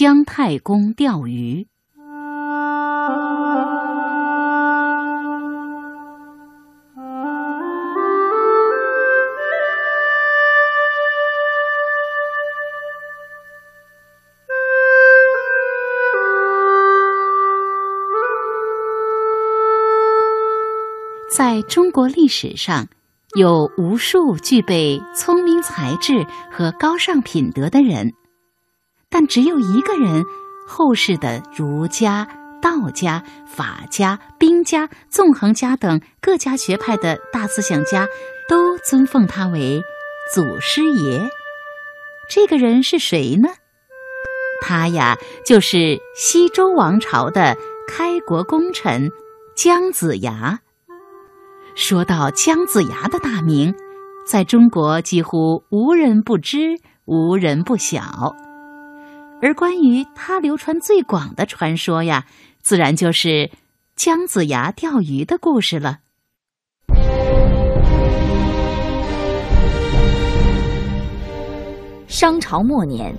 姜太公钓鱼。在中国历史上，有无数具备聪明才智和高尚品德的人，但只有一个人，后世的儒家、道家、法家、兵家、纵横家等各家学派的大思想家都尊奉他为祖师爷。这个人是谁呢？他呀，就是西周王朝的开国功臣姜子牙。说到姜子牙的大名，在中国几乎无人不知，无人不晓。而关于他流传最广的传说呀，自然就是姜子牙钓鱼的故事了。商朝末年，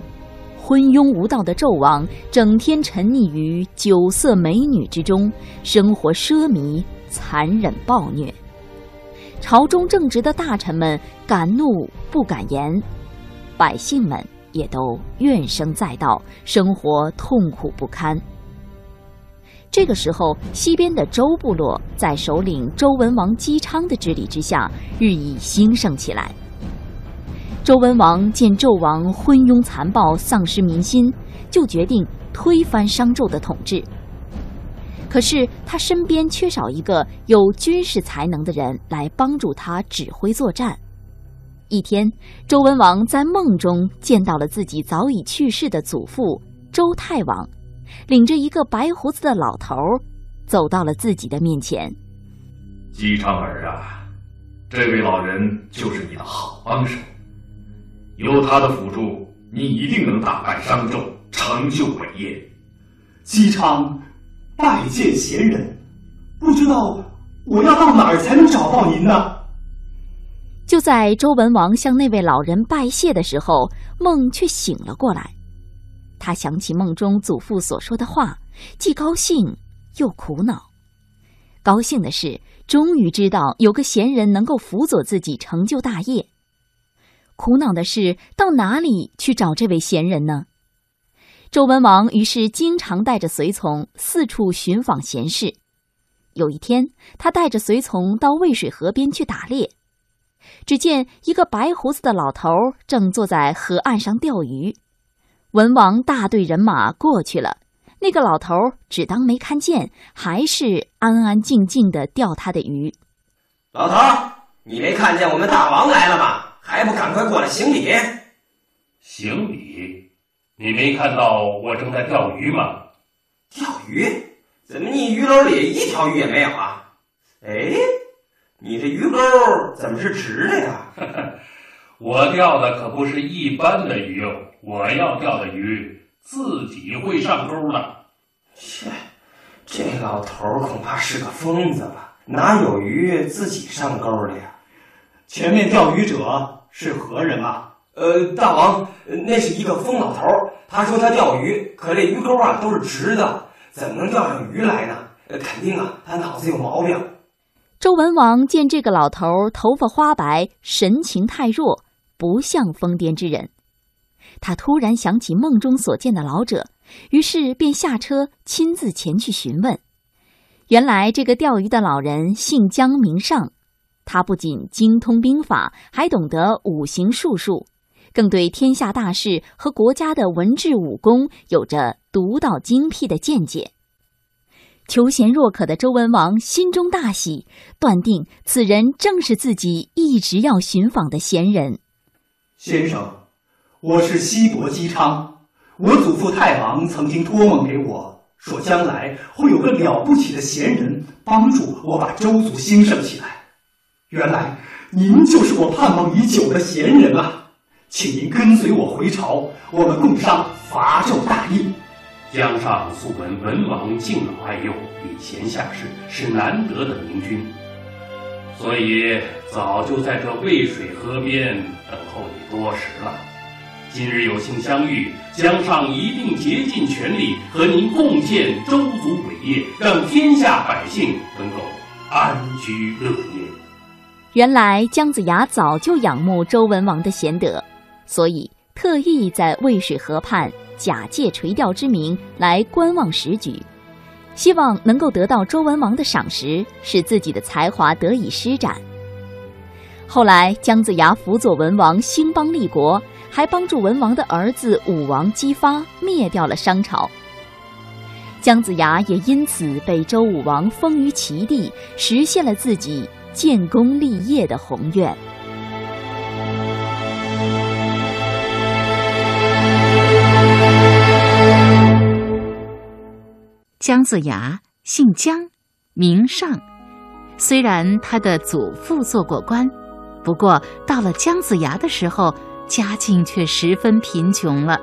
昏庸无道的纣王整天沉溺于酒色美女之中，生活奢靡，残忍暴虐。朝中正直的大臣们敢怒不敢言，百姓们也都怨声载道，生活痛苦不堪。这个时候，西边的周部落在首领周文王姬昌的治理之下，日益兴盛起来。周文王见纣王昏庸残暴，丧失民心，就决定推翻商纣的统治。可是他身边缺少一个有军事才能的人来帮助他指挥作战。一天，周文王在梦中见到了自己早已去世的祖父周太王，领着一个白胡子的老头儿走到了自己的面前。姬昌儿啊，这位老人就是你的好帮手，有他的辅助，你一定能打败商纣，成就伟业。姬昌。拜见贤人，不知道我要到哪儿才能找到您呢？就在周文王向那位老人拜谢的时候，梦却醒了过来。他想起梦中祖父所说的话，既高兴又苦恼。高兴的是，终于知道有个贤人能够辅佐自己成就大业；苦恼的是，到哪里去找这位贤人呢？周文王于是经常带着随从四处寻访贤士。有一天，他带着随从到渭水河边去打猎，只见一个白胡子的老头正坐在河岸上钓鱼。文王大队人马过去了，那个老头只当没看见，还是安安静静的钓他的鱼。老头，你没看见我们大王来了吗？还不赶快过来行礼！行礼。你没看到我正在钓鱼吗？钓鱼？怎么你鱼篓里一条鱼也没有啊？哎，你这鱼钩怎么是直的呀？我钓的可不是一般的鱼哦，我要钓的鱼自己会上钩的。切，这老头恐怕是个疯子吧？哪有鱼自己上钩的呀？前面钓鱼者是何人啊？呃，大王，那是一个疯老头他说他钓鱼，可这鱼钩啊都是直的，怎么能钓上鱼来呢？肯定啊，他脑子有毛病。周文王见这个老头头发花白，神情太弱，不像疯癫之人。他突然想起梦中所见的老者，于是便下车亲自前去询问。原来这个钓鱼的老人姓姜，名尚，他不仅精通兵法，还懂得五行术数。更对天下大事和国家的文治武功有着独到精辟的见解。求贤若渴的周文王心中大喜，断定此人正是自己一直要寻访的贤人。先生，我是西伯姬昌。我祖父太王曾经托梦给我说，将来会有个了不起的贤人帮助我把周族兴盛起来。原来您就是我盼望已久的贤人啊！请您跟随我回朝，我们共商伐纣大业。姜尚素闻文王敬老爱幼，礼贤下士，是难得的明君，所以早就在这渭水河边等候你多时了。今日有幸相遇，江上一定竭尽全力和您共建周族伟业，让天下百姓能够安居乐业。原来姜子牙早就仰慕周文王的贤德，所以特意在渭水河畔假借垂钓之名来观望时局，希望能够得到周文王的赏识，使自己的才华得以施展。后来，姜子牙辅佐文王兴邦立国，还帮助文王的儿子武王姬发灭掉了商朝。姜子牙也因此被周武王封于齐地，实现了自己建功立业的宏愿。姜子牙姓姜，名尚，虽然他的祖父做过官。不过，到了姜子牙的时候，家境却十分贫穷了。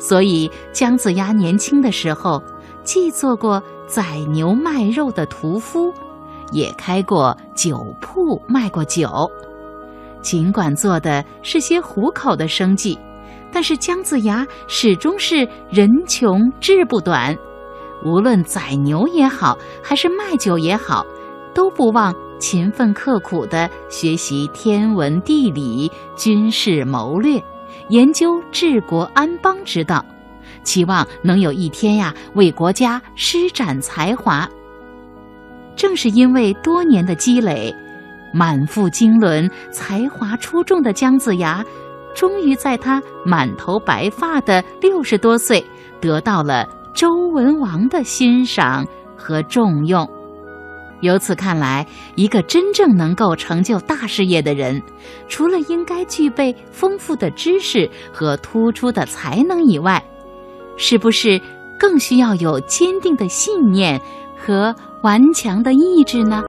所以，姜子牙年轻的时候，既做过宰牛卖肉的屠夫，也开过酒铺卖过酒。尽管做的是些糊口的生计，但是姜子牙始终是人穷志不短。无论宰牛也好，还是卖酒也好，都不忘。勤奋刻苦地学习天文地理、军事谋略，研究治国安邦之道，期望能有一天呀为国家施展才华。正是因为多年的积累，满腹经纶、才华出众的姜子牙，终于在他满头白发的六十多岁，得到了周文王的欣赏和重用。由此看来，一个真正能够成就大事业的人，除了应该具备丰富的知识和突出的才能以外，是不是更需要有坚定的信念和顽强的意志呢？